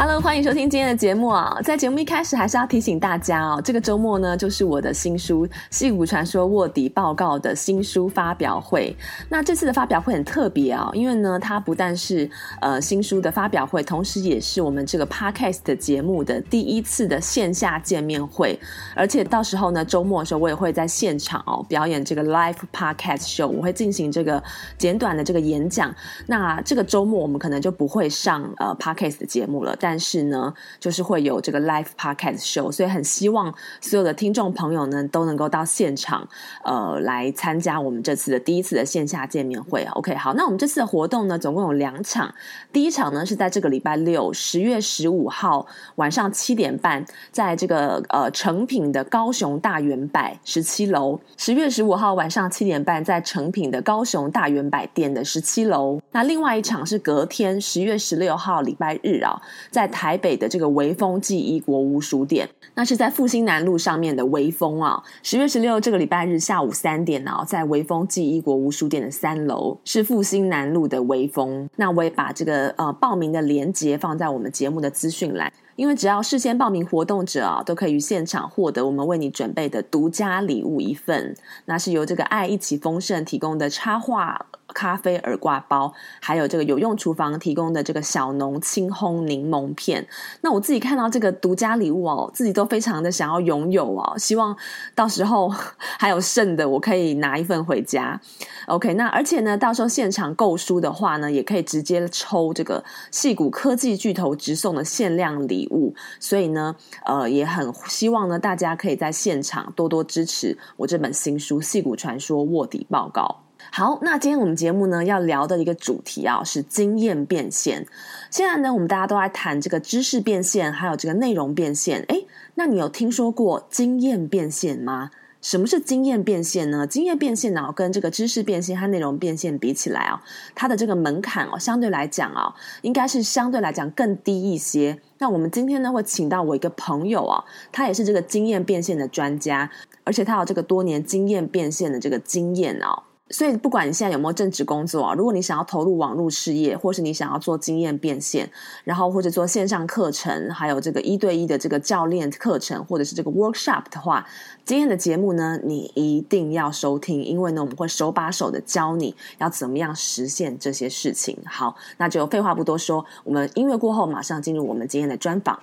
Hello，欢迎收听今天的节目啊！在节目一开始，还是要提醒大家哦，这个周末呢，就是我的新书《戏骨传说卧底报告》的新书发表会。那这次的发表会很特别啊，因为呢，它不但是呃新书的发表会，同时也是我们这个 Podcast 的节目的第一次的线下见面会。而且到时候呢，周末的时候，我也会在现场哦表演这个 Live Podcast Show，我会进行这个简短的这个演讲。那这个周末我们可能就不会上呃 Podcast 的节目了，但但是呢，就是会有这个 live podcast show，所以很希望所有的听众朋友呢都能够到现场，呃，来参加我们这次的第一次的线下见面会。OK，好，那我们这次的活动呢，总共有两场。第一场呢是在这个礼拜六，十月十五号晚上七点半，在这个呃诚品的高雄大圆百十七楼。十月十五号晚上七点半，在诚品的高雄大圆百店的十七楼。那另外一场是隔天，十月十六号礼拜日啊。在台北的这个微风记忆国屋书店，那是在复兴南路上面的微风啊。十月十六这个礼拜日下午三点啊，在微风记忆国屋书店的三楼，是复兴南路的微风。那我也把这个呃报名的链接放在我们节目的资讯栏，因为只要事先报名活动者啊，都可以于现场获得我们为你准备的独家礼物一份，那是由这个爱一起丰盛提供的插画。咖啡耳挂包，还有这个有用厨房提供的这个小农轻烘柠檬片。那我自己看到这个独家礼物哦，自己都非常的想要拥有哦。希望到时候 还有剩的，我可以拿一份回家。OK，那而且呢，到时候现场购书的话呢，也可以直接抽这个戏骨科技巨头直送的限量礼物。所以呢，呃，也很希望呢，大家可以在现场多多支持我这本新书《戏骨传说卧底报告》。好，那今天我们节目呢要聊的一个主题啊是经验变现。现在呢，我们大家都在谈这个知识变现，还有这个内容变现。诶，那你有听说过经验变现吗？什么是经验变现呢？经验变现呢，跟这个知识变现和内容变现比起来啊，它的这个门槛哦，相对来讲啊，应该是相对来讲更低一些。那我们今天呢会请到我一个朋友啊，他也是这个经验变现的专家，而且他有这个多年经验变现的这个经验啊。所以，不管你现在有没有正职工作啊，如果你想要投入网络事业，或是你想要做经验变现，然后或者做线上课程，还有这个一对一的这个教练课程，或者是这个 workshop 的话，今天的节目呢，你一定要收听，因为呢，我们会手把手的教你要怎么样实现这些事情。好，那就废话不多说，我们音乐过后马上进入我们今天的专访。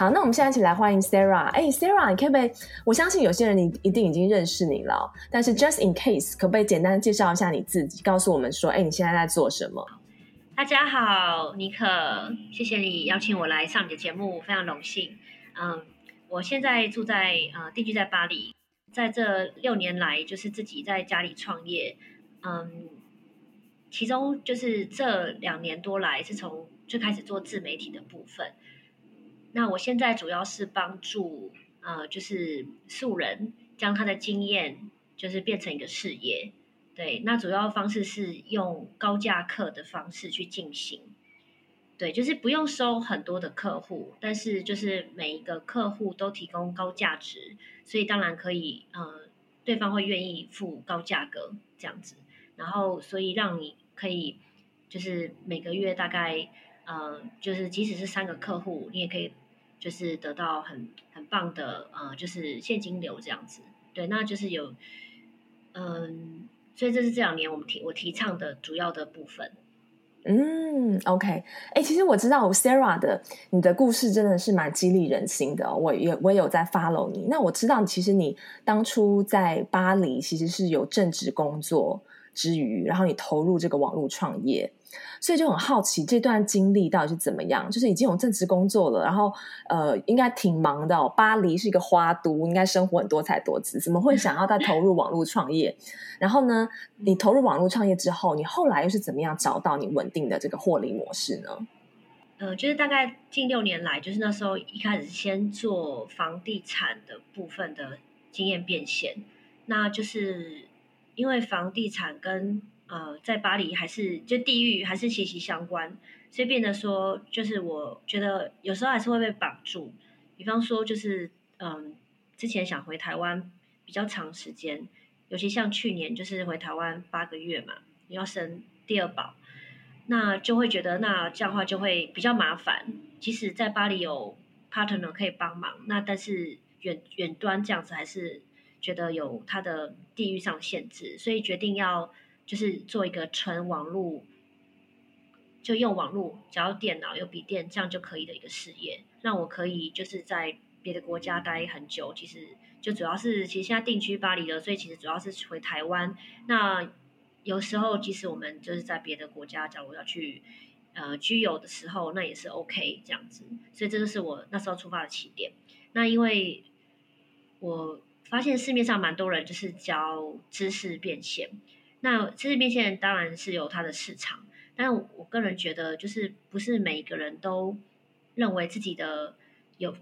好，那我们现在一起来欢迎 Sarah。哎，Sarah，你可不可以？我相信有些人你一定已经认识你了，但是 just in case，可不可以简单介绍一下你自己，告诉我们说，哎，你现在在做什么？大家好，妮可，谢谢你邀请我来上你的节目，非常荣幸。嗯，我现在住在呃定居在巴黎，在这六年来就是自己在家里创业，嗯，其中就是这两年多来是从最开始做自媒体的部分。那我现在主要是帮助呃，就是素人将他的经验就是变成一个事业，对。那主要方式是用高价课的方式去进行，对，就是不用收很多的客户，但是就是每一个客户都提供高价值，所以当然可以呃，对方会愿意付高价格这样子，然后所以让你可以就是每个月大概呃，就是即使是三个客户，你也可以。就是得到很很棒的呃，就是现金流这样子，对，那就是有，嗯，所以这是这两年我们提我提倡的主要的部分。嗯，OK，哎、其实我知道 Sarah 的你的故事真的是蛮激励人心的，我也我也有在 follow 你。那我知道，其实你当初在巴黎其实是有正职工作之余，然后你投入这个网络创业。所以就很好奇这段经历到底是怎么样？就是已经有正职工作了，然后呃，应该挺忙的哦。巴黎是一个花都，应该生活很多才多姿，怎么会想要再投入网络创业？然后呢，你投入网络创业之后，你后来又是怎么样找到你稳定的这个获利模式呢？呃，就是大概近六年来，就是那时候一开始先做房地产的部分的经验变现，那就是因为房地产跟呃在巴黎还是就地域还是息息相关，所以变得说，就是我觉得有时候还是会被绑住，比方说就是嗯、之前想回台湾比较长时间，尤其像去年就是回台湾八个月嘛，你要生第二宝。那就会觉得，那这样的话就会比较麻烦。即使在巴黎有 partner 可以帮忙，那但是远远端这样子还是觉得有它的地域上限制，所以决定要就是做一个纯网络，就用网络，只要电脑有笔电这样就可以的一个事业，让我可以就是在别的国家待很久。其实就主要是，其实现在定居巴黎了，所以其实主要是回台湾。那有时候，即使我们就是在别的国家，假如要去呃居游的时候，那也是 OK 这样子。所以这就是我那时候出发的起点。那因为我发现市面上蛮多人就是教知识变现，那知识变现当然是有它的市场，但我个人觉得就是不是每一个人都认为自己的有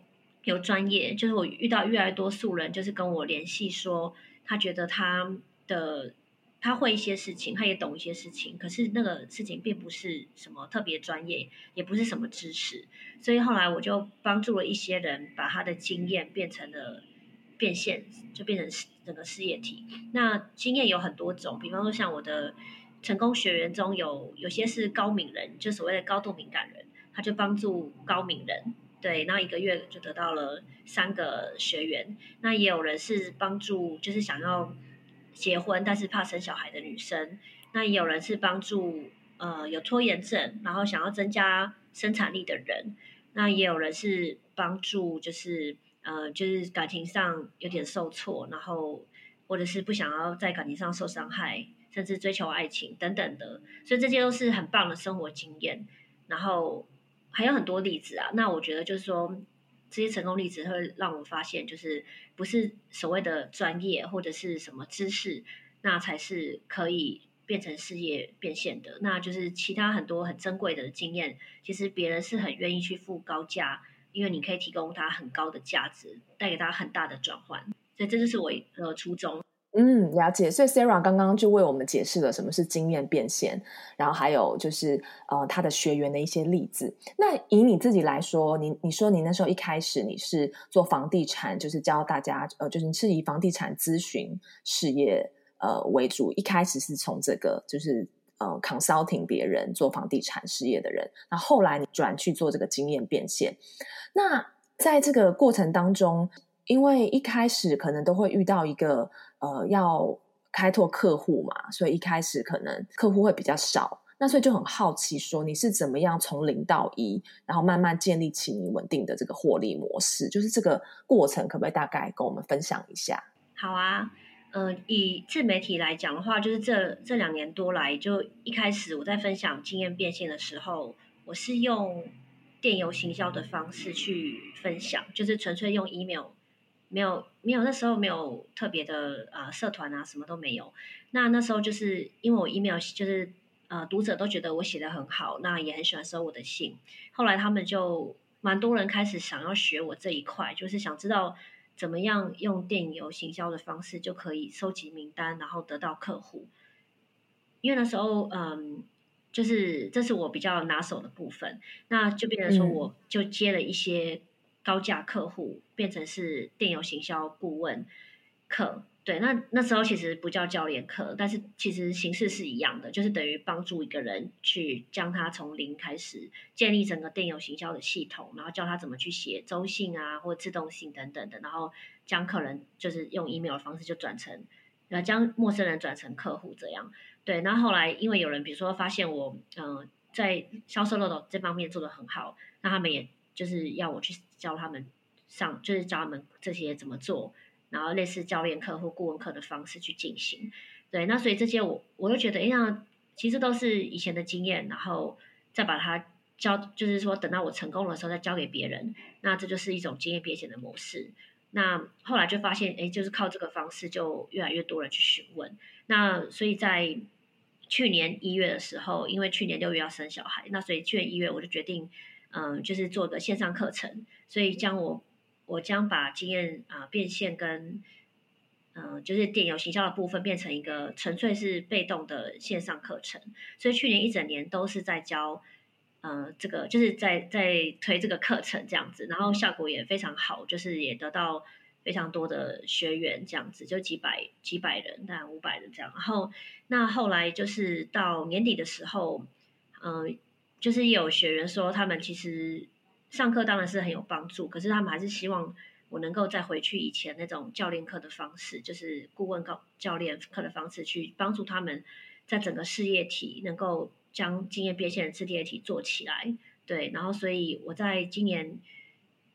有专业。就是我遇到越来越多素人，就是跟我联系说，他觉得他的。他会一些事情，他也懂一些事情，可是那个事情并不是什么特别专业，也不是什么知识，所以后来我就帮助了一些人，把他的经验变成了变现，就变成整个事业体。那经验有很多种，比方说像我的成功学员中有有些是高敏人，就所谓的高度敏感人，他就帮助高敏人，对，那一个月就得到了三个学员。那也有人是帮助，就是想要。结婚但是怕生小孩的女生，那也有人是帮助呃有拖延症，然后想要增加生产力的人，那也有人是帮助就是呃就是感情上有点受挫，然后或者是不想要在感情上受伤害，甚至追求爱情等等的，所以这些都是很棒的生活经验，然后还有很多例子啊，那我觉得就是说。这些成功例子会让我发现，就是不是所谓的专业或者是什么知识，那才是可以变成事业变现的。那就是其他很多很珍贵的经验，其实别人是很愿意去付高价，因为你可以提供他很高的价值，带给他很大的转换。所以这就是我的初衷。嗯，了解。所以 Sarah 刚刚就为我们解释了什么是经验变现，然后还有就是呃他的学员的一些例子。那以你自己来说，你你说你那时候一开始你是做房地产，就是教大家呃，就是你是以房地产咨询事业呃为主，一开始是从这个就是呃 consulting 别人做房地产事业的人，那后，后来你转去做这个经验变现。那在这个过程当中，因为一开始可能都会遇到一个。呃，要开拓客户嘛，所以一开始可能客户会比较少，那所以就很好奇，说你是怎么样从零到一，然后慢慢建立起你稳定的这个获利模式，就是这个过程，可不可以大概跟我们分享一下？好啊，呃，以自媒体来讲的话，就是这这两年多来，就一开始我在分享经验变现的时候，我是用电邮行销的方式去分享，就是纯粹用 email。没有，没有，那时候没有特别的呃社团啊，什么都没有。那那时候就是因为我 email 就是呃读者都觉得我写得很好，那也很喜欢收我的信。后来他们就蛮多人开始想要学我这一块，就是想知道怎么样用电邮行销的方式就可以收集名单，然后得到客户。因为那时候嗯，就是这是我比较拿手的部分，那就变成说我就接了一些。高价客户变成是电邮行销顾问课，对，那那时候其实不叫教练课，但是其实形式是一样的，就是等于帮助一个人去将他从零开始建立整个电邮行销的系统，然后教他怎么去写周信啊，或自动信等等的，然后将客人就是用 email 的方式就转成，呃，将陌生人转成客户这样，对，那后来因为有人比如说发现我，嗯、在销售漏斗这方面做得很好，那他们也。就是要我去教他们上，就是教他们这些怎么做，然后类似教练课或顾问课的方式去进行。对，那所以这些我我就觉得，哎，那其实都是以前的经验，然后再把它教，就是说等到我成功的时候再教给别人。那这就是一种经验变现的模式。那后来就发现，哎，就是靠这个方式，就越来越多人去询问。那所以在去年一月的时候，因为去年六月要生小孩，那所以去年一月我就决定。嗯、就是做个线上课程，所以将我我将把经验啊、呃、变现跟嗯、就是电邮行销的部分变成一个纯粹是被动的线上课程，所以去年一整年都是在教，呃，这个就是在在推这个课程这样子，然后效果也非常好，就是也得到非常多的学员这样子，就几百几百人，大概五百人这样。然后那后来就是到年底的时候，嗯、就是有学员说他们其实上课当然是很有帮助，可是他们还是希望。我能够再回去以前那种教练课的方式，就是顾问教教练课的方式，去帮助他们在整个事业体能够将经验变现的事业体做起来。对，然后所以我在今年，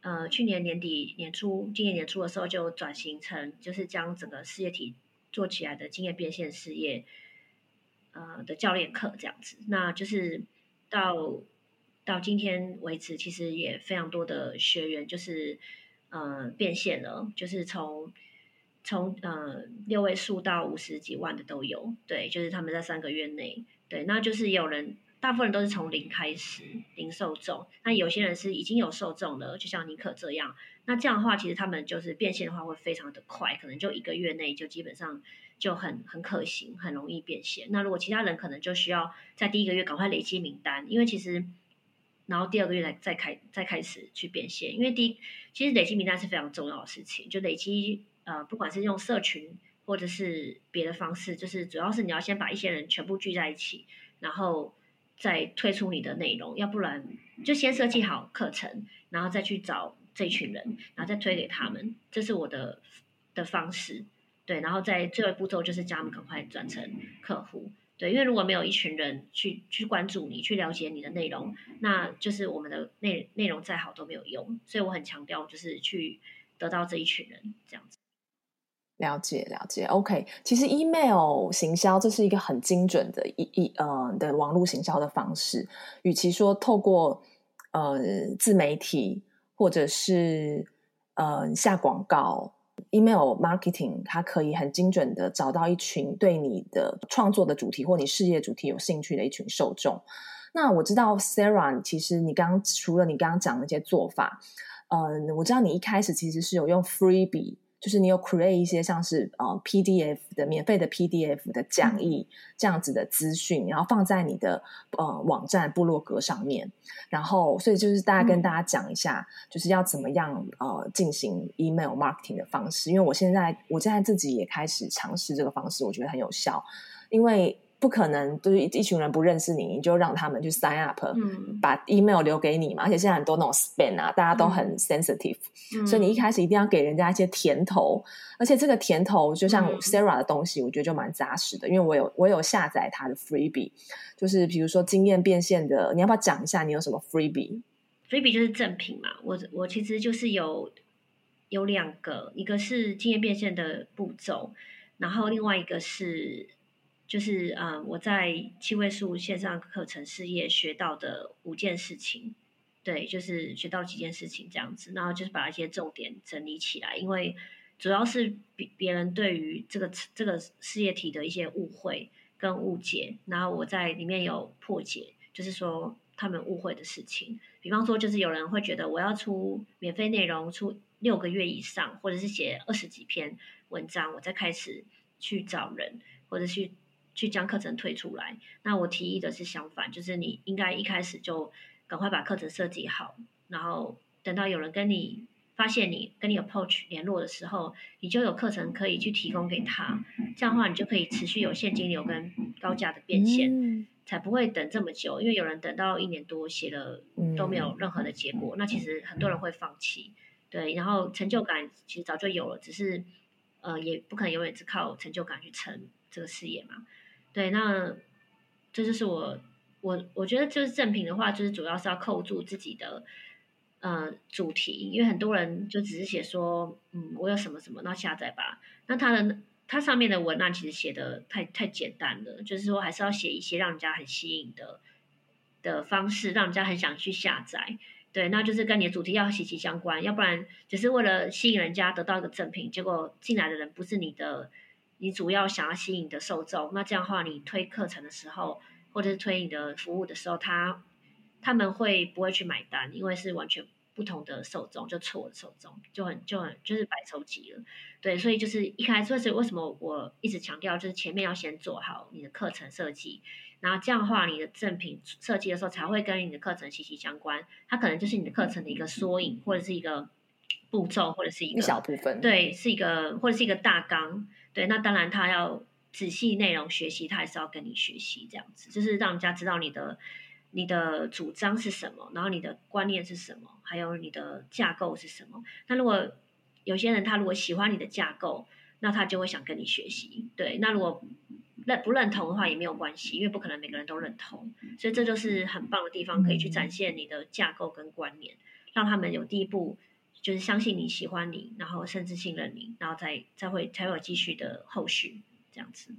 呃，去年年底年初，今年年初的时候就转型成，就是将整个事业体做起来的经验变现事业，呃的教练课这样子。那就是到到今天为止，其实也非常多的学员就是。呃，变现了，就是从从呃六位数到五十几万的都有，对，就是他们在三个月内，对，那就是有人，大部分人都是从零开始，零受众，那有些人是已经有受众了，就像尼可这样，那这样的话，其实他们就是变现的话会非常的快，可能就一个月内就基本上就很很可行，很容易变现。那如果其他人可能就需要在第一个月赶快累积名单，因为其实。然后第二个月再再开再开始去变现，因为第一其实累积名单是非常重要的事情，就累积呃不管是用社群或者是别的方式，就是主要是你要先把一些人全部聚在一起，然后再推出你的内容，要不然就先设计好课程，然后再去找这群人，然后再推给他们，这是我的的方式，对，然后在最后步骤就是叫他们赶快转成客户。对，因为如果没有一群人去去关注你，去了解你的内容，那就是我们的内内容再好都没有用。所以我很强调，就是去得到这一群人这样子。了解了解，OK。其实 email 行销这是一个很精准的一一呃的网络行销的方式。与其说透过呃自媒体或者是呃下广告。Email marketing，它可以很精准的找到一群对你的创作的主题或你事业主题有兴趣的一群受众。那我知道 Sarah，其实你刚除了你刚刚讲的那些做法，嗯、我知道你一开始其实是有用 Freebie。就是你有 create 一些像是呃 PDF 的免费的 PDF 的讲义这样子的资讯，然后放在你的呃网站部落格上面，然后所以就是大家跟大家讲一下，就是要怎么样呃进行 email marketing 的方式，因为我现在我现在自己也开始尝试这个方式，我觉得很有效，因为。不可能，就是一群人不认识你，你就让他们去 sign up，嗯，把 email 留给你嘛。而且现在很多那种 spam 啊，大家都很 sensitive，嗯，所以你一开始一定要给人家一些甜头。而且这个甜头，就像 Sarah 的东西，我觉得就蛮扎实的，因为我有我有下载他的 freebie，就是比如说经验变现的，你要不要讲一下你有什么 freebie？freebie 就是赠品嘛。我我其实就是有有两个，一个是经验变现的步骤，然后另外一个是。就是嗯、我在七位数线上课程事业学到的五件事情，对，就是学到几件事情这样子，然后就是把一些重点整理起来，因为主要是别别人对于这个这个事业体的一些误会跟误解，然后我在里面有破解，就是说他们误会的事情，比方说就是有人会觉得我要出免费内容出六个月以上，或者是写二十几篇文章，我再开始去找人或者去。去将课程推出来，那我提议的是相反，就是你应该一开始就赶快把课程设计好，然后等到有人跟你发现你跟你 approach 联络的时候，你就有课程可以去提供给他，这样的话你就可以持续有现金流跟高价的变现，才不会等这么久，因为有人等到一年多写了都没有任何的结果，那其实很多人会放弃，对，然后成就感其实早就有了，只是呃也不可能永远只靠成就感去撑这个事业嘛。对，那这就是我我我觉得就是赠品的话，就是主要是要扣住自己的呃主题，因为很多人就只是写说，嗯，我有什么什么，那下载吧。那他的他上面的文案其实写的太太简单了，就是说还是要写一些让人家很吸引的的方式，让人家很想去下载。对，那就是跟你的主题要息息相关，要不然只是为了吸引人家得到一个赠品，结果进来的人不是你的。你主要想要吸引的受众，那这样的话，你推课程的时候，或者是推你的服务的时候，他他们会不会去买单？因为是完全不同的受众，就错的受众，就很就很就是白抽级了。对，所以就是一开始，为什么我一直强调，就是前面要先做好你的课程设计，然后这样的话，你的赠品设计的时候才会跟你的课程息息相关。它可能就是你的课程的一个缩影，或者是一个步骤，或者是一个一小部分。对，是一个或者是一个大纲。对，那当然他要仔细内容学习，他还是要跟你学习这样子，就是让人家知道你的你的主张是什么，然后你的观念是什么，还有你的架构是什么。那如果有些人他如果喜欢你的架构，那他就会想跟你学习。对，那如果认不认同的话也没有关系，因为不可能每个人都认同。所以这就是很棒的地方，可以去展现你的架构跟观念，让他们有第一步就是相信你喜欢你，然后甚至信任你，然后再再会才有继续的后续这样子。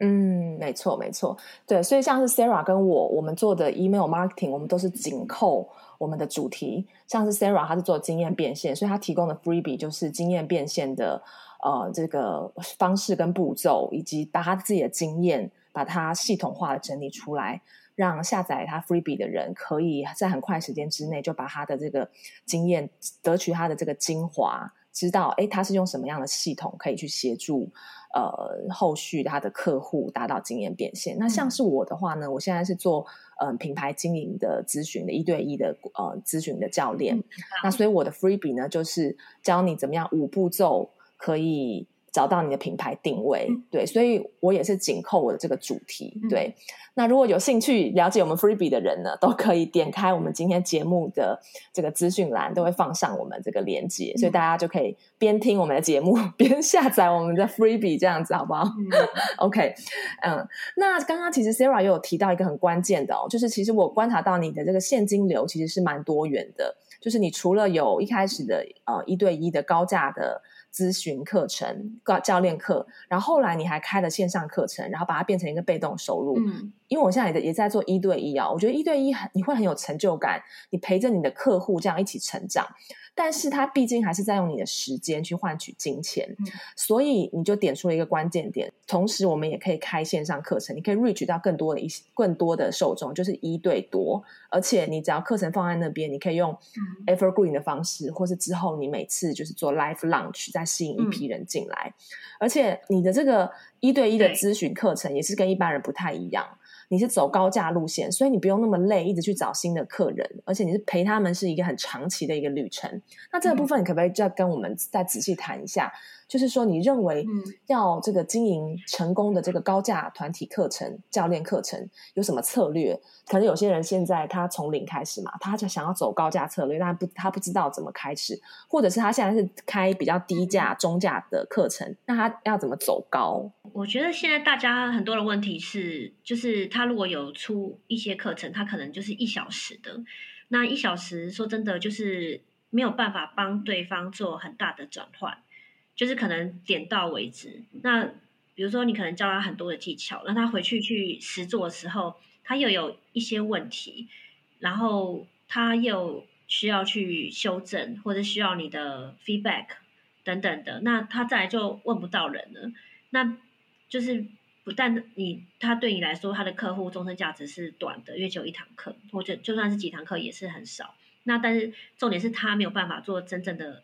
嗯，没错没错，对，所以像是 Sarah 跟我，我们做的 email marketing，我们都是紧扣我们的主题。像是 Sarah，她是做经验变现，所以她提供的 freebie 就是经验变现的呃这个方式跟步骤，以及把她自己的经验把它系统化的整理出来，让下载他 freebie 的人可以在很快时间之内就把他的这个经验得取他的这个精华，知道诶他是用什么样的系统可以去协助。呃，后续他的客户达到经验变现。那像是我的话呢，我现在是做嗯、呃、品牌经营的咨询的一对一的呃咨询的教练。嗯、那所以我的 freebie 呢，就是教你怎么样五步骤可以。找到你的品牌定位，对，所以我也是紧扣我的这个主题，对。那如果有兴趣了解我们 Freebie 的人呢，都可以点开我们今天节目的这个资讯栏，都会放上我们这个连结，所以大家就可以边听我们的节目 边下载我们的 Freebie，这样子好不好？嗯，OK，嗯，那刚刚其实 Sarah 也有提到一个很关键的哦，就是其实我观察到你的这个现金流其实是蛮多元的，就是你除了有一开始的呃一对一的高价的。咨询课程、教教练课，然后后来你还开了线上课程，然后把它变成一个被动收入。嗯，因为我现在也也在做一对一啊，我觉得一对一很你会很有成就感，你陪着你的客户这样一起成长。但是他毕竟还是在用你的时间去换取金钱，嗯、所以你就点出了一个关键点。同时，我们也可以开线上课程，你可以 reach 到更多的一些更多的受众，就是一对多。而且你只要课程放在那边，你可以用 evergreen 的方式，嗯、或是之后你每次就是做 live launch，再吸引一批人进来。嗯、而且你的这个一对一的咨询课程也是跟一般人不太一样。你是走高价路线，所以你不用那么累，一直去找新的客人，而且你是陪他们是一个很长期的一个旅程。那这个部分，你可不可以再跟我们再仔细谈一下？嗯、就是说，你认为要这个经营成功的这个高价团体课程、教练课程有什么策略？可能有些人现在他从零开始嘛，他就想要走高价策略，但不他不知道怎么开始，或者是他现在是开比较低价、中价的课程，那他要怎么走高？我觉得现在大家很多的问题是，就是他如果有出一些课程，他可能就是一小时的，那一小时说真的就是没有办法帮对方做很大的转换，就是可能点到为止。那比如说你可能教他很多的技巧，让他回去去实做的时候，他又有一些问题，然后他又需要去修正，或者需要你的 feedback 等等的，那他再来就问不到人了，那。就是不但你他对你来说，他的客户终身价值是短的，因为只有一堂课，或者就算是几堂课也是很少。那但是重点是他没有办法做真正的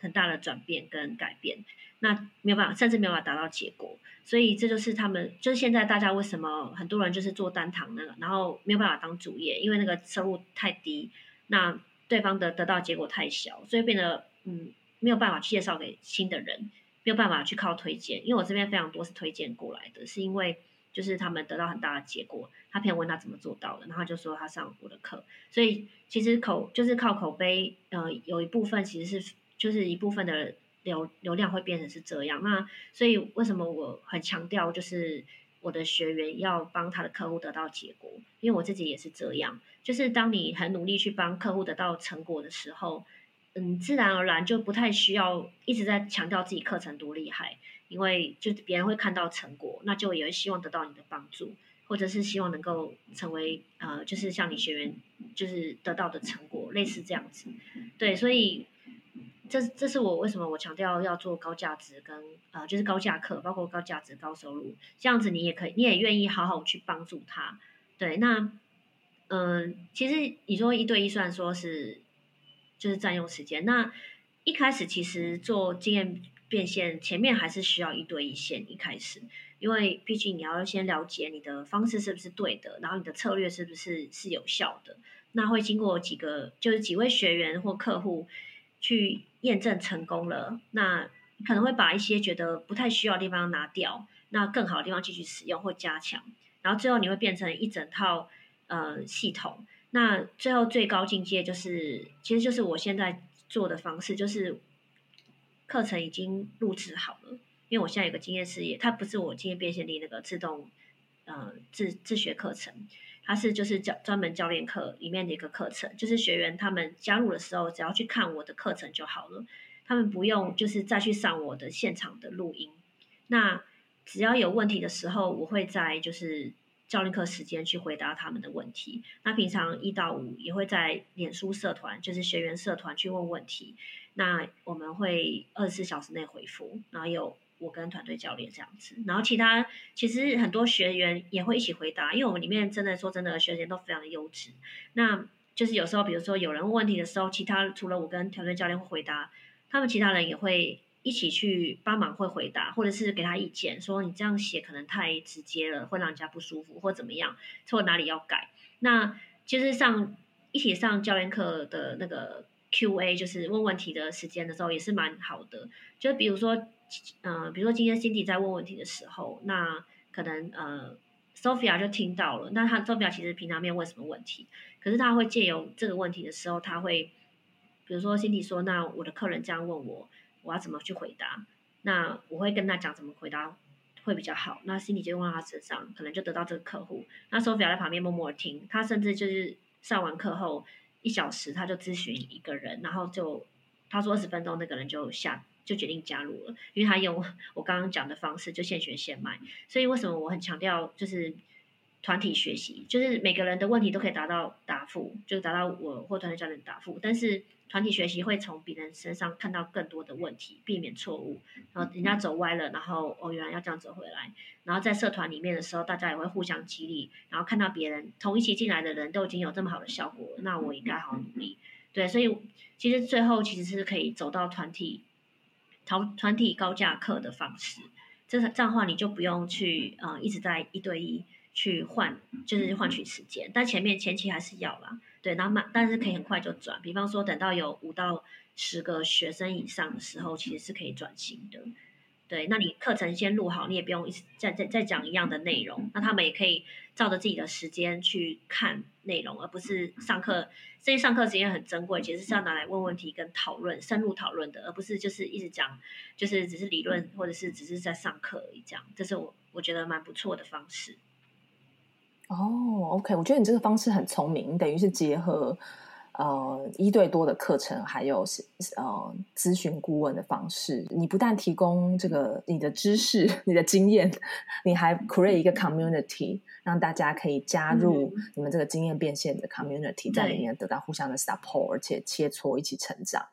很大的转变跟改变，那没有办法，甚至没有办法达到结果。所以这就是他们，就是现在大家为什么很多人就是做单堂那个，然后没有办法当主业，因为那个收入太低，那对方的得到结果太小，所以变得嗯没有办法介绍给新的人。没有办法去靠推荐，因为我这边非常多是推荐过来的，是因为就是他们得到很大的结果，他朋友问他怎么做到的，然后就说他上我的课，所以其实口就是靠口碑，呃，有一部分其实是就是一部分的流流量会变成是这样，那所以为什么我很强调就是我的学员要帮他的客户得到结果，因为我自己也是这样，就是当你很努力去帮客户得到成果的时候。嗯，自然而然就不太需要一直在强调自己课程多厉害，因为就别人会看到成果，那就也会希望得到你的帮助，或者是希望能够成为呃，就是像你学员就是得到的成果，类似这样子。对，所以这这是我为什么我强调要做高价值跟呃，就是高价课，包括高价值高收入，这样子你也可以，你也愿意好好去帮助他。对，那嗯，其实你说一对一，虽然说是就是占用时间，那一开始其实做经验变现，前面还是需要一对一线一开始，因为毕竟你要先了解你的方式是不是对的，然后你的策略是不是是有效的，那会经过几个就是几位学员或客户去验证成功了，那可能会把一些觉得不太需要的地方拿掉，那更好的地方继续使用或加强，然后最后你会变成一整套。呃，系统，那最后最高境界就是，其实就是我现在做的方式，就是课程已经录制好了，因为我现在有个经验事业，它不是我经验变现力那个自动呃自自学课程，它是就是教专门教练课里面的一个课程，就是学员他们加入的时候，只要去看我的课程就好了，他们不用就是再去上我的现场的录音，那只要有问题的时候，我会在就是。教练课时间去回答他们的问题。那平常一到五也会在脸书社团，就是学员社团去问问题。那我们会二十四小时内回复，然后有我跟团队教练这样子。然后其他其实很多学员也会一起回答，因为我们里面真的说真的，学员都非常的优质。那就是有时候，比如说有人问问题的时候，其他除了我跟团队教练会回答，他们其他人也会。一起去帮忙会回答，或者是给他意见，说你这样写可能太直接了，会让人家不舒服，或怎么样，或哪里要改。那就是上一起上教练课的那个 Q&A，就是问问题的时间的时候，也是蛮好的。就比如说，呃，比如说今天 Cindy 在问问题的时候，那可能呃 Sophia 就听到了，那他 Sophia 其实平常没有问什么问题，可是他会借由这个问题的时候，他会比如说 Cindy 说，那我的客人这样问我。我要怎么去回答？那我会跟他讲怎么回答会比较好。那心里就用到他身上，可能就得到这个客户。那 Sophia 在旁边默默听，他甚至就是上完课后一小时，他就咨询一个人，然后就他说二十分钟，那个人就下就决定加入了，因为他用我刚刚讲的方式，就现学现卖。所以为什么我很强调就是团体学习，就是每个人的问题都可以达到答复，就达到我或团队教练答复，但是。团体学习会从别人身上看到更多的问题，避免错误。然后人家走歪了，然后哦，原来要这样走回来。然后在社团里面的时候，大家也会互相激励。然后看到别人同一期进来的人都已经有这么好的效果，那我应该好好努力。对，所以其实最后其实是可以走到团体，团团体高价课的方式。这这样的话，你就不用去呃一直在一对一去换，就是换取时间。但前面前期还是要啦。对，然后慢，但是可以很快就转。比方说，等到有五到十个学生以上的时候，其实是可以转型的。对，那你课程先录好，你也不用一直再再再讲一样的内容。那他们也可以照着自己的时间去看内容，而不是上课。这些上课时间很珍贵，其实是要拿来问问题跟讨论、深入讨论的，而不是就是一直讲，就是只是理论，或者是只是在上课而已。这样，这是我我觉得蛮不错的方式。哦，OK，我觉得你这个方式很聪明，等于是结合呃一对多的课程，还有呃咨询顾问的方式。你不但提供这个你的知识、你的经验，你还 create 一个 community，让大家可以加入你们这个经验变现的 community，在里面得到互相的 support，而且切磋一起成长。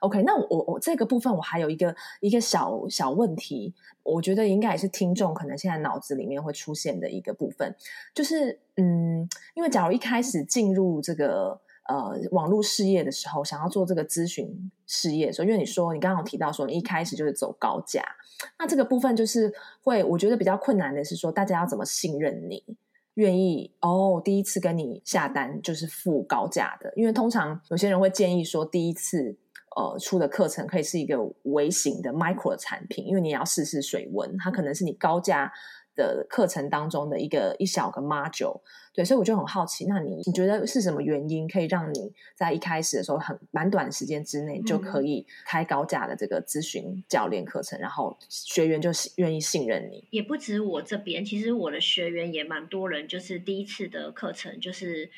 OK，那我我这个部分我还有一个一个小小问题，我觉得应该也是听众可能现在脑子里面会出现的一个部分，就是嗯，因为假如一开始进入这个呃网络事业的时候，想要做这个咨询事业的时候，因为你说你刚刚有提到说你一开始就是走高价，那这个部分就是会我觉得比较困难的是说大家要怎么信任你，愿意哦第一次跟你下单就是付高价的，因为通常有些人会建议说第一次。呃，出的课程可以是一个微型的 micro 产品，因为你要试试水温，它可能是你高价的课程当中的一个一小个 module。对，所以我就很好奇，那你你觉得是什么原因可以让你在一开始的时候很蛮短的时间之内就可以开高价的这个咨询教练课程，嗯、然后学员就愿意信任你？也不止我这边，其实我的学员也蛮多人，就是第一次的课程就是。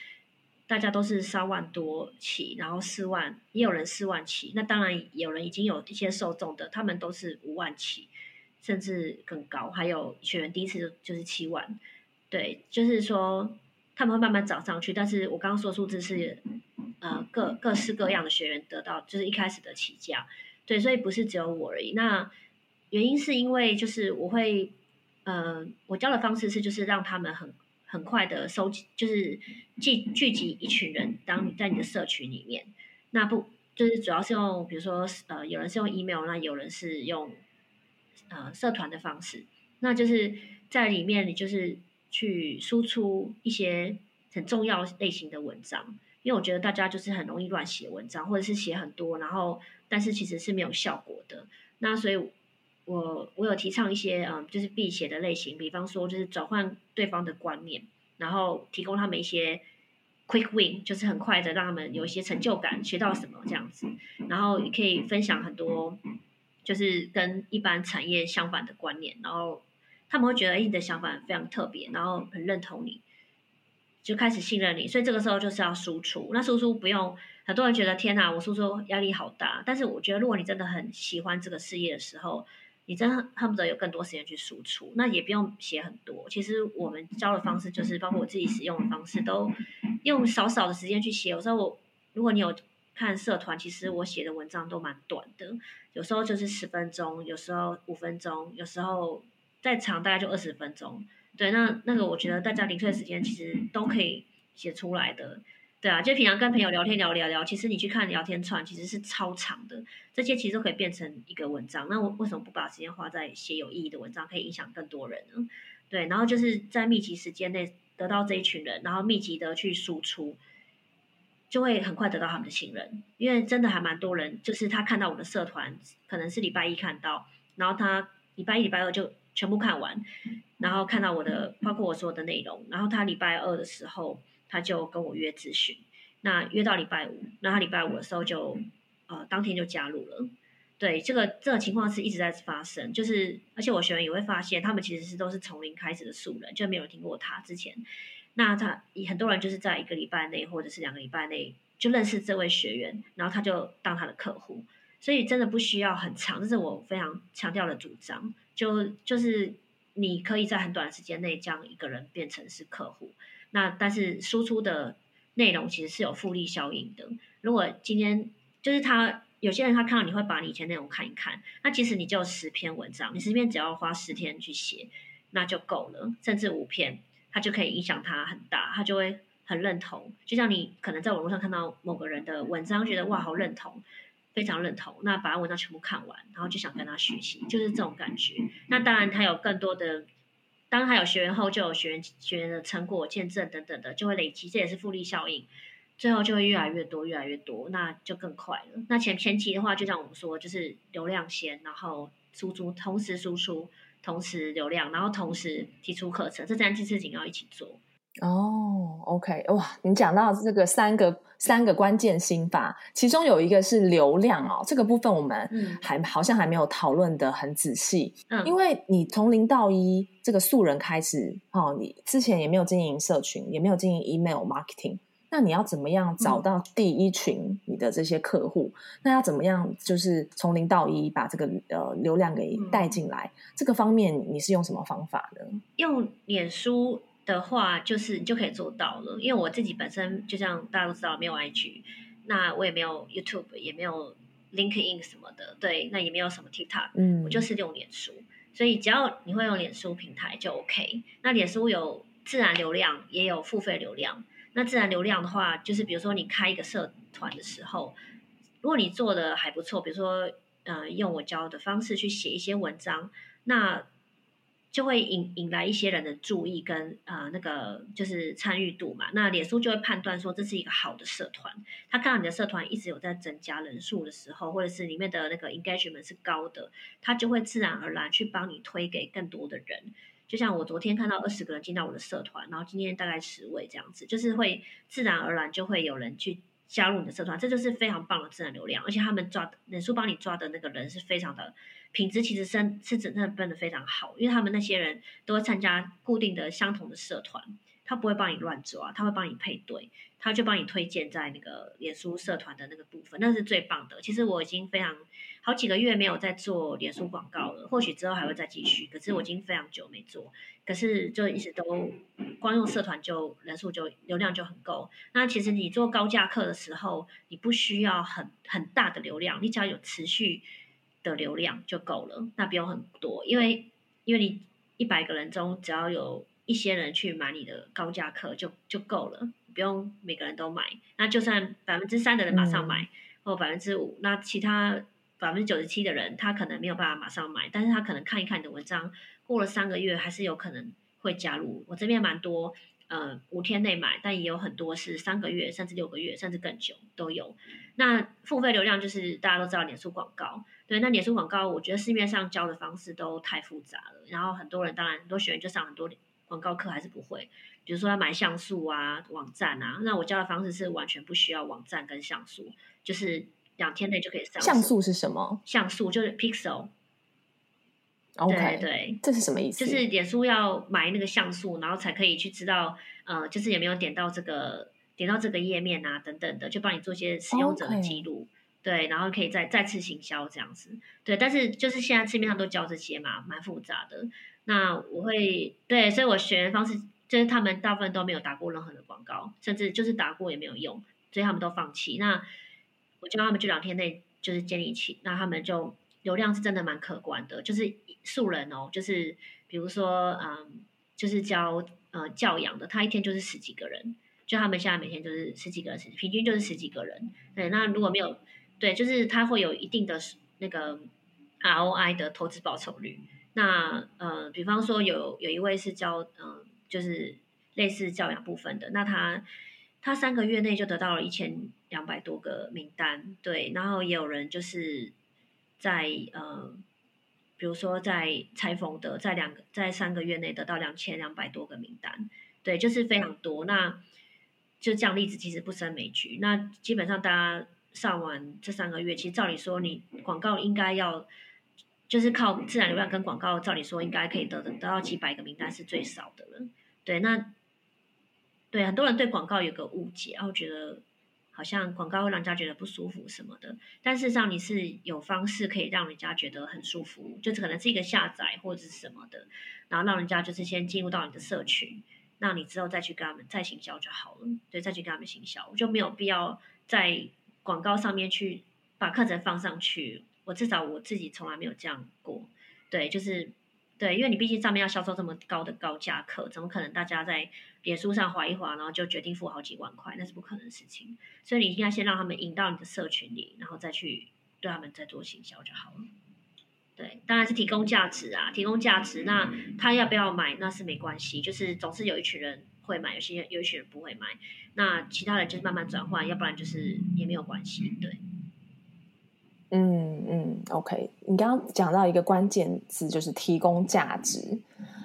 大家都是三万多起，然后四万，也有人四万起。那当然，有人已经有一些受众的，他们都是五万起，甚至更高。还有学员第一次就就是七万，对，就是说他们会慢慢涨上去。但是我刚刚说数字是，呃，各各式各样的学员得到，就是一开始的起价，对，所以不是只有我而已。那原因是因为就是我会，呃，我教的方式是就是让他们很。很快的收集，就是聚聚集一群人，当你在你的社群里面，那不就是主要是用，比如说呃，有人是用 email，那有人是用呃社团的方式，那就是在里面你就是去输出一些很重要类型的文章，因为我觉得大家就是很容易乱写文章，或者是写很多，然后但是其实是没有效果的，那所以。我我有提倡一些嗯，就是必写的类型，比方说就是转换对方的观念，然后提供他们一些 quick win，就是很快的让他们有一些成就感，学到什么这样子，然后也可以分享很多就是跟一般产业相反的观念，然后他们会觉得你的想法非常特别，然后很认同你，就开始信任你，所以这个时候就是要输出。那输出不用很多人觉得天哪，我输出压力好大，但是我觉得如果你真的很喜欢这个事业的时候。你真恨不得有更多时间去输出，那也不用写很多。其实我们教的方式就是，包括我自己使用的方式，都用少少的时间去写。有时候我，如果你有看社团，其实我写的文章都蛮短的，有时候就是十分钟，有时候五分钟，有时候再长大概就二十分钟。对，那那个我觉得大家零碎时间其实都可以写出来的。对啊，就平常跟朋友聊天聊聊聊，其实你去看聊天串，其实是超长的，这些其实都可以变成一个文章。那我为什么不把时间花在写有意义的文章，可以影响更多人呢？对，然后就是在密集时间内得到这一群人，然后密集的去输出，就会很快得到他们的信任。因为真的还蛮多人，就是他看到我的社团，可能是礼拜一看到，然后他礼拜一、礼拜二就全部看完，然后看到我的，包括我说的内容，然后他礼拜二的时候。他就跟我约咨询，那约到礼拜五，那他礼拜五的时候就，呃，当天就加入了。对，这个这个情况是一直在发生，就是而且我学员也会发现，他们其实是都是从零开始的素人，就没有听过他之前。那他很多人就是在一个礼拜内或者是两个礼拜内就认识这位学员，然后他就当他的客户，所以真的不需要很长，这是我非常强调的主张。就就是你可以在很短的时间内将一个人变成是客户。那但是输出的内容其实是有复利效应的。如果今天就是他有些人他看到你会把你以前内容看一看，那其实你就十篇文章，你十篇只要花十天去写，那就够了，甚至五篇，他就可以影响他很大，他就会很认同。就像你可能在网络上看到某个人的文章，觉得哇好认同，非常认同，那把文章全部看完，然后就想跟他学习，就是这种感觉。那当然他有更多的。当他有学员后，就有学员学员的成果见证等等的，就会累积，这也是复利效应，最后就会越来越多，越来越多，那就更快了。那前前期的话，就像我们说，就是流量先，然后输出，同时输出，同时流量，然后同时提出课程，这三件事情要一起做。哦，OK，哇，你讲到这个三个三个关键心法，其中有一个是流量哦，这个部分我们还、嗯、好像还没有讨论的很仔细。嗯，因为你从零到一这个素人开始，哦，你之前也没有经营社群，也没有经营 email marketing，那你要怎么样找到第一群你的这些客户？嗯、那要怎么样就是从零到一把这个呃流量给带进来？嗯、这个方面你是用什么方法呢？用脸书。的话，就是你就可以做到了。因为我自己本身就像大家都知道，没有 IG，那我也没有 YouTube，也没有 LinkedIn 什么的，对，那也没有什么 TikTok，嗯，我就是用脸书。所以只要你会用脸书平台就 OK。那脸书有自然流量，也有付费流量。那自然流量的话，就是比如说你开一个社团的时候，如果你做的还不错，比如说呃用我教的方式去写一些文章，那就会引引来一些人的注意跟呃那个就是参与度嘛，那脸书就会判断说这是一个好的社团，他看到你的社团一直有在增加人数的时候，或者是里面的那个 engagement 是高的，他就会自然而然去帮你推给更多的人。就像我昨天看到二十个人进到我的社团，然后今天大概十位这样子，就是会自然而然就会有人去加入你的社团，这就是非常棒的自然流量，而且他们抓的脸书帮你抓的那个人是非常的。品质其实是是真的变得非常好，因为他们那些人都会参加固定的相同的社团，他不会帮你乱抓，他会帮你配对，他就帮你推荐在那个脸书社团的那个部分，那是最棒的。其实我已经非常好几个月没有在做脸书广告了，或许之后还会再继续，可是我已经非常久没做，可是就一直都光用社团就人数就流量就很够。那其实你做高价课的时候，你不需要很很大的流量，你只要有持续。的流量就够了，那不用很多，因为因为你一百个人中只要有一些人去买你的高价课就就够了，不用每个人都买。那就算百分之三的人马上买，嗯、或百分之五，那其他百分之九十七的人他可能没有办法马上买，但是他可能看一看你的文章，过了三个月还是有可能会加入。我这边蛮多。呃，五天内买，但也有很多是三个月，甚至六个月，甚至更久都有。那付费流量就是大家都知道，脸书广告。对，那脸书广告，我觉得市面上教的方式都太复杂了。然后很多人，当然很多学员就上很多广告课，还是不会。比如说要买像素啊、网站啊，那我教的方式是完全不需要网站跟像素，就是两天内就可以上。像素是什么？像素就是 pixel。Okay, 对对，这是什么意思？就是脸书要买那个像素，然后才可以去知道，呃，就是有没有点到这个点到这个页面啊，等等的，就帮你做一些使用者的记录。对，然后可以再再次行销这样子。对，但是就是现在市面上都教这些嘛，蛮复杂的。那我会对，所以我学的方式就是他们大部分都没有打过任何的广告，甚至就是打过也没有用，所以他们都放弃。那我就他们这两天内就是建立起，那他们就。流量是真的蛮可观的，就是素人哦，就是比如说，嗯，就是教呃教养的，他一天就是十几个人，就他们现在每天就是十几个人，平均就是十几个人。对，那如果没有，对，就是他会有一定的那个 ROI 的投资报酬率。那呃，比方说有有一位是教嗯、就是类似教养部分的，那他他三个月内就得到了一千两百多个名单，对，然后也有人就是。在呃，比如说在裁缝的，在两个在三个月内得到两千两百多个名单，对，就是非常多。那就这样例子其实不胜枚举。那基本上大家上完这三个月，其实照理说你广告应该要就是靠自然流量跟广告，照理说应该可以得得到几百个名单是最少的了。对，那对很多人对广告有个误解，然后觉得。好像广告会让人家觉得不舒服什么的，但事实上你是有方式可以让人家觉得很舒服，就可能是一个下载或者是什么的，然后让人家就是先进入到你的社群，那你之后再去跟他们再行销就好了，对，再去跟他们行销，就没有必要在广告上面去把课程放上去。我至少我自己从来没有这样过，对，就是。对，因为你毕竟上面要销售这么高的高价课，怎么可能大家在脸书上滑一滑，然后就决定付好几万块？那是不可能的事情。所以你应该先让他们引到你的社群里，然后再去对他们再做行销就好了。对，当然是提供价值啊，提供价值。那他要不要买，那是没关系，就是总是有一群人会买，有些有一群人不会买。那其他人就是慢慢转换，要不然就是也没有关系。对。嗯嗯，OK，你刚刚讲到一个关键词，就是提供价值，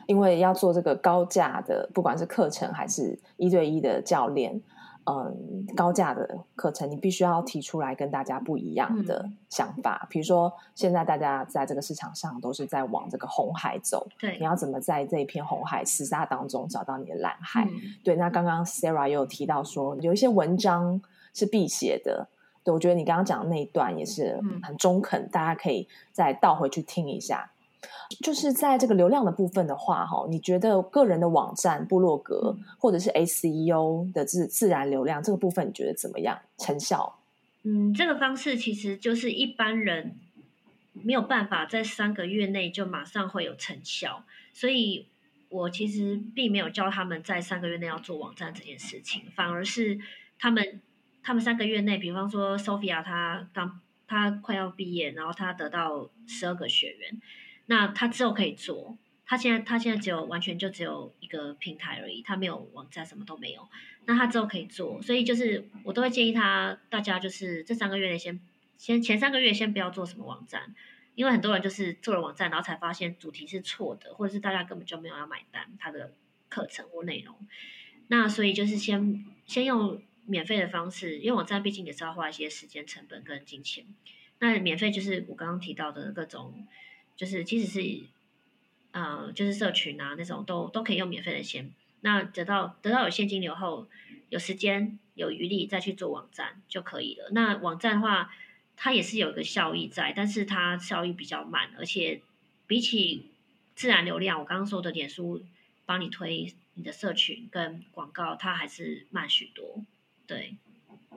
因为要做这个高价的，不管是课程还是一对一的教练，嗯，高价的课程，你必须要提出来跟大家不一样的想法。嗯、比如说，现在大家在这个市场上都是在往这个红海走，对，你要怎么在这一片红海厮杀当中找到你的蓝海？嗯、对，那刚刚 Sarah 也有提到说，有一些文章是必写的。对，我觉得你刚刚讲的那一段也是很中肯，嗯、大家可以再倒回去听一下。就是在这个流量的部分的话，哈，你觉得个人的网站、部落格或者是 SEO 的自自然流量这个部分，你觉得怎么样？成效？嗯，这个方式其实就是一般人没有办法在三个月内就马上会有成效，所以我其实并没有教他们在三个月内要做网站这件事情，反而是他们。他们三个月内，比方说 Sophia，她刚她快要毕业，然后她得到十二个学员，那她之后可以做。她现在她现在只有完全就只有一个平台而已，她没有网站，什么都没有。那她之后可以做，所以就是我都会建议她，大家就是这三个月内先先前三个月先不要做什么网站，因为很多人就是做了网站，然后才发现主题是错的，或者是大家根本就没有要买单他的课程或内容。那所以就是先先用。免费的方式，因为网站毕竟也是要花一些时间成本跟金钱。那免费就是我刚刚提到的各种，就是即使是呃，就是社群啊那种都都可以用免费的钱。那得到得到有现金流后，有时间有余力再去做网站就可以了。那网站的话，它也是有一个效益在，但是它效益比较慢，而且比起自然流量，我刚刚说的脸书帮你推你的社群跟广告，它还是慢许多。对，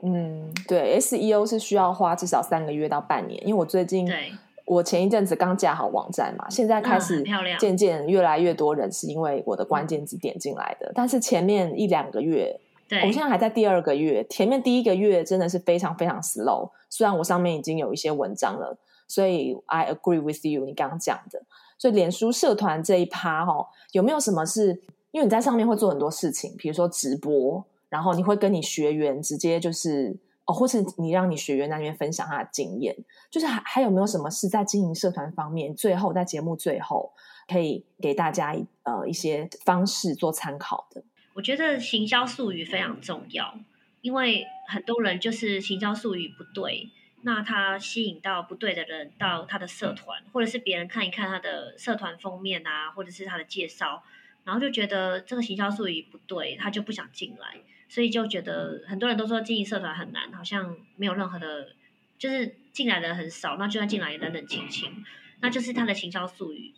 嗯，对，SEO 是需要花至少三个月到半年，因为我最近，对，我我前一阵子刚架好网站嘛，现在开始渐渐越来越多人是因为我的关键字点进来的，但是前面一两个月。对，我现在还在第二个月，前面第一个月真的是非常非常 slow。虽然我上面已经有一些文章了，所以 I agree with you，你刚刚讲的。所以脸书社团这一趴哈，有没有什么是因为你在上面会做很多事情，比如说直播，然后你会跟你学员直接就是哦，或是你让你学员那边分享他的经验，就是还还有没有什么是在经营社团方面，最后在节目最后可以给大家呃一些方式做参考的？我觉得行销术语非常重要，因为很多人就是行销术语不对，那他吸引到不对的人到他的社团，或者是别人看一看他的社团封面啊，或者是他的介绍，然后就觉得这个行销术语不对，他就不想进来，所以就觉得很多人都说经营社团很难，好像没有任何的，就是进来的很少，那就算进来也冷冷清清，那就是他的行销术语。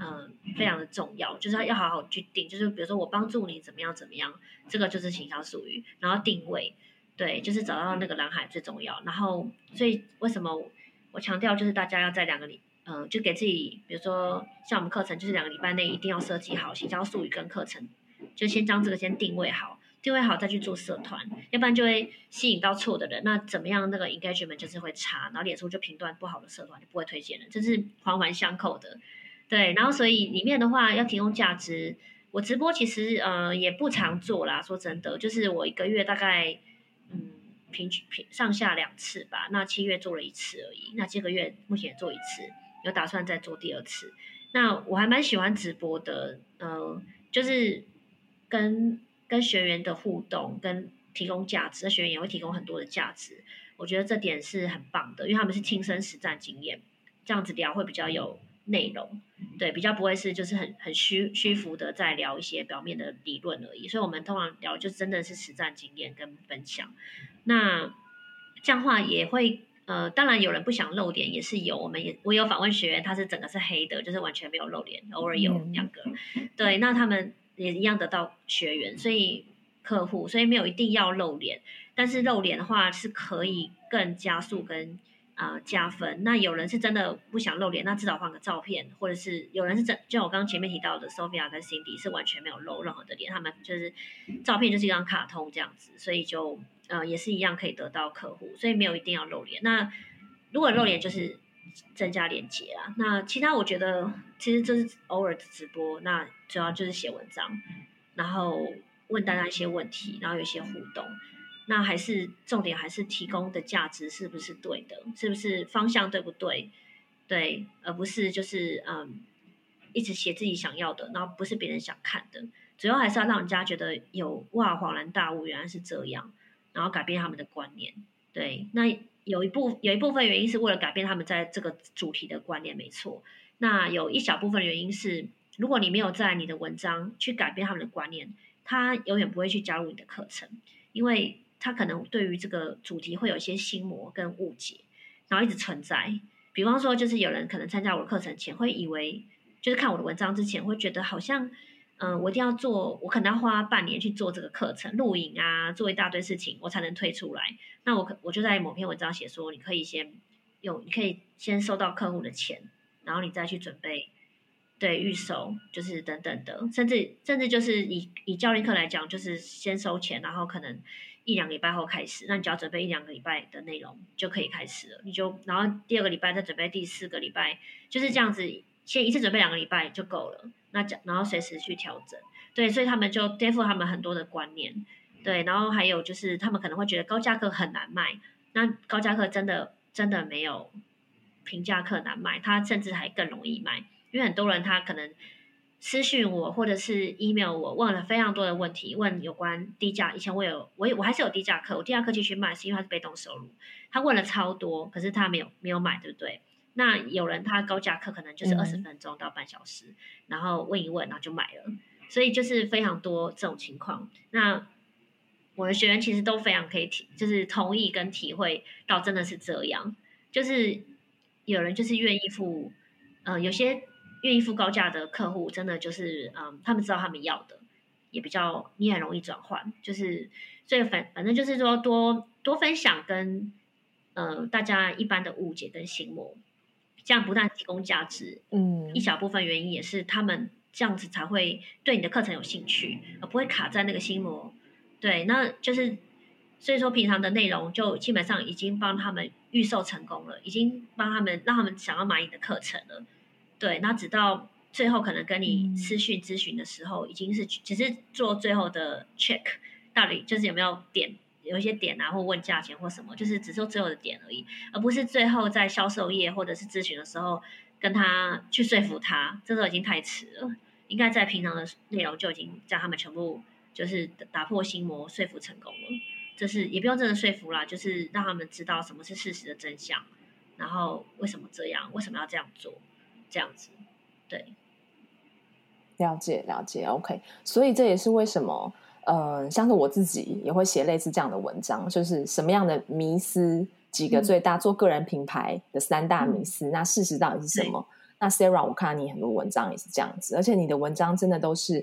嗯，非常的重要，就是要好好去定。就是比如说我帮助你怎么样怎么样，这个就是行销术语。然后定位，对，就是找到那个蓝海最重要。然后，所以为什么我强调就是大家要在两个礼，嗯，就给自己，比如说像我们课程，就是两个礼拜内一定要设计好行销术语跟课程，就先将这个先定位好，定位好再去做社团，要不然就会吸引到错的人。那怎么样那个 engagement 就是会差，然后脸书就评断不好的社团就不会推荐了，这是环环相扣的。对，然后所以里面的话要提供价值。我直播其实呃也不常做啦，说真的，就是我一个月大概嗯平均平上下两次吧。那七月做了一次而已，那这个月目前做一次，有打算再做第二次。那我还蛮喜欢直播的，呃，就是跟跟学员的互动，跟提供价值，那学员也会提供很多的价值。我觉得这点是很棒的，因为他们是亲身实战经验，这样子聊会比较有。内容对，比较不会是就是很很虚虚浮的在聊一些表面的理论而已，所以我们通常聊就真的是实战经验跟分享。那这样话也会呃，当然有人不想露脸也是有，我们也我有访问学员，他是整个是黑的，就是完全没有露脸，偶尔有两个。对，那他们也一样得到学员，所以客户，所以没有一定要露脸，但是露脸的话是可以更加速跟。啊、加分。那有人是真的不想露脸，那至少换个照片，或者是有人是真，就我刚刚前面提到的，Sophia 跟 Cindy 是完全没有露任何的脸，他们就是照片就是一张卡通这样子，所以就呃也是一样可以得到客户，所以没有一定要露脸。那如果露脸就是增加连接啊，那其他我觉得其实就是偶尔的直播，那主要就是写文章，然后问大家一些问题，然后有一些互动。那还是重点，还是提供的价值是不是对的？是不是方向对不对？对，而不是就是嗯，一直写自己想要的，然后不是别人想看的。主要还是要让人家觉得有哇，恍然大悟，原来是这样，然后改变他们的观念。对，那有一部有一部分原因是为了改变他们在这个主题的观念，没错。那有一小部分原因是，如果你没有在你的文章去改变他们的观念，他永远不会去加入你的课程，因为。他可能对于这个主题会有一些心魔跟误解，然后一直存在。比方说，就是有人可能参加我的课程前会以为，就是看我的文章之前会觉得好像，嗯、我一定要做，我可能要花半年去做这个课程，录影啊，做一大堆事情，我才能退出来。那我可我就在某篇文章写说，你可以先用，你可以先收到客户的钱，然后你再去准备，对，预售，就是等等的，甚至甚至就是以以教练课来讲，就是先收钱，然后可能。一两个礼拜后开始，那你只要准备一两个礼拜的内容就可以开始了。你就然后第二个礼拜再准备第四个礼拜，就是这样子，先一次准备两个礼拜就够了。那讲然后随时去调整，对，所以他们就颠覆他们很多的观念，对。然后还有就是他们可能会觉得高价课很难卖，那高价课真的真的没有平价课难卖，它甚至还更容易卖，因为很多人他可能。私讯我或者是 email 我，问了非常多的问题，问有关低价。以前我有，我我还是有低价课，我低价课继续卖，是因为它是被动收入。他问了超多，可是他没有没有买，对不对？那有人他高价课可能就是二十分钟到半小时，嗯，然后问一问，然后就买了。所以就是非常多这种情况。那我的学员其实都非常可以体，就是同意跟体会到真的是这样，就是有人就是愿意付，呃，有些。愿意付高价的客户，真的就是，嗯，他们知道他们要的，也比较你很容易转换，就是所以反反正就是说多多分享跟，呃，大家一般的误解跟心魔，这样不但提供价值，嗯，一小部分原因也是他们这样子才会对你的课程有兴趣，而不会卡在那个心魔。对，那就是所以说平常的内容就基本上已经帮他们预售成功了，已经帮他们让他们想要买你的课程了。对，那直到最后可能跟你私讯咨询的时候，嗯、已经是只是做最后的 check，到底就是有没有点。有一些点啊，或问价钱或什么，就是只说最后的点而已，而不是最后在销售业或者是咨询的时候跟他去说服他，这时候已经太迟了。应该在平常的内容就已经将他们全部就是打破心魔，说服成功了。这是也不用真的说服啦，就是让他们知道什么是事实的真相，然后为什么这样，为什么要这样做，这样子。对，了解了解，OK。所以这也是为什么。呃，像是我自己也会写类似这样的文章，就是什么样的迷思，几个最大、嗯、做个人品牌的三大迷思，嗯、那事实到底是什么？那 Sarah，我看你很多文章也是这样子，而且你的文章真的都是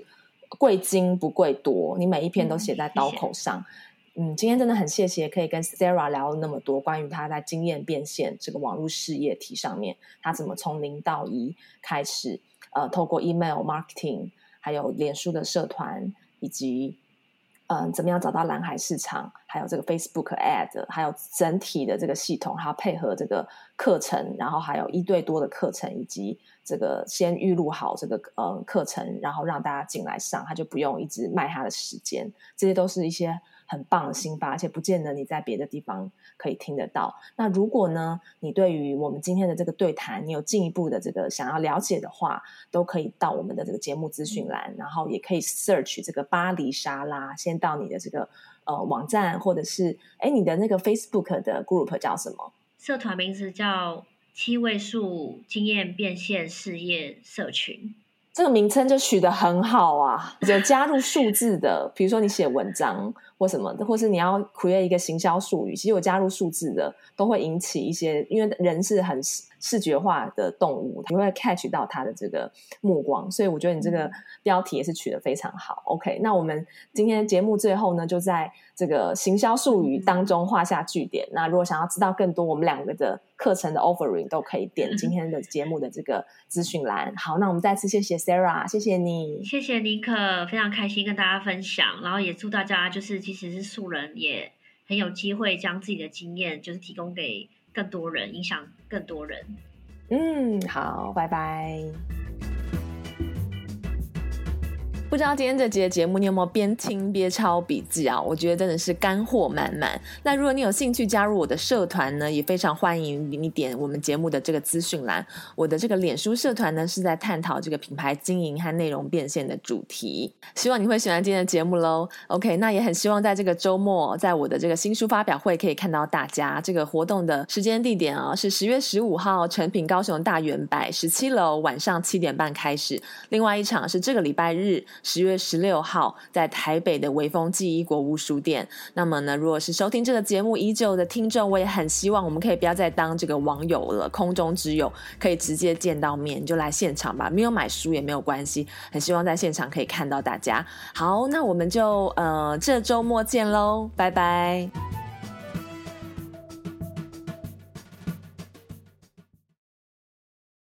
贵精不贵多，你每一篇都写在刀口上。嗯，谢谢。嗯，今天真的很谢谢可以跟 Sarah 聊了那么多关于她在经验变现这个网络事业体上面，她怎么从零到一开始，呃，透过 email marketing，还有脸书的社团以及。嗯，怎么样找到蓝海市场？还有这个 Facebook Ad，还有整体的这个系统，还要配合这个课程，然后还有一对多的课程，以及这个先预录好这个呃课程，然后让大家进来上，他就不用一直卖他的时间。这些都是一些。很棒的心法，而且不见得你在别的地方可以听得到。那如果呢，你对于我们今天的这个对谈，你有进一步的这个想要了解的话，都可以到我们的这个节目资讯栏，然后也可以 search 这个巴黎沙拉，先到你的这个呃网站，或者是哎你的那个 Facebook 的 group 叫什么？社团名字叫七位数经验变现事业社群。这个名称就取得很好啊，有加入数字的，比如说你写文章或什么的，或是你要 create 一个行销术语，其实有加入数字的，都会引起一些，因为人是很视觉化的动物，你会 catch 到他的这个目光，所以我觉得你这个标题也是取得非常好。OK，那我们今天节目最后呢，就在这个行销术语当中画下句点。那如果想要知道更多我们两个的课程的 offering，都可以点今天的节目的这个资讯栏。好，那我们再次谢谢 Sarah，谢谢你，谢谢尼克，非常开心跟大家分享，然后也祝大家就是即使是素人也很有机会将自己的经验就是提供给。更多人，影响更多人。嗯，好，拜拜。不知道今天这集的节目你有没有边听边抄笔记啊？我觉得真的是干货满满。那如果你有兴趣加入我的社团呢，也非常欢迎你点我们节目的这个资讯栏。我的这个脸书社团呢，是在探讨这个品牌经营和内容变现的主题。希望你会喜欢今天的节目喽。OK，那也很希望在这个周末，在我的这个新书发表会可以看到大家。这个活动的时间地点啊，是十月十五号诚品高雄大圆百十七楼，晚上七点半开始。另外一场是这个礼拜日。十月十六号，在台北的微风记忆国屋书店。那么呢，如果是收听这个节目已久的听众，我也很希望我们可以不要再当这个网友了，空中之友，可以直接见到面，你就来现场吧。没有买书也没有关系，很希望在现场可以看到大家。好，那我们就呃这周末见喽，拜拜。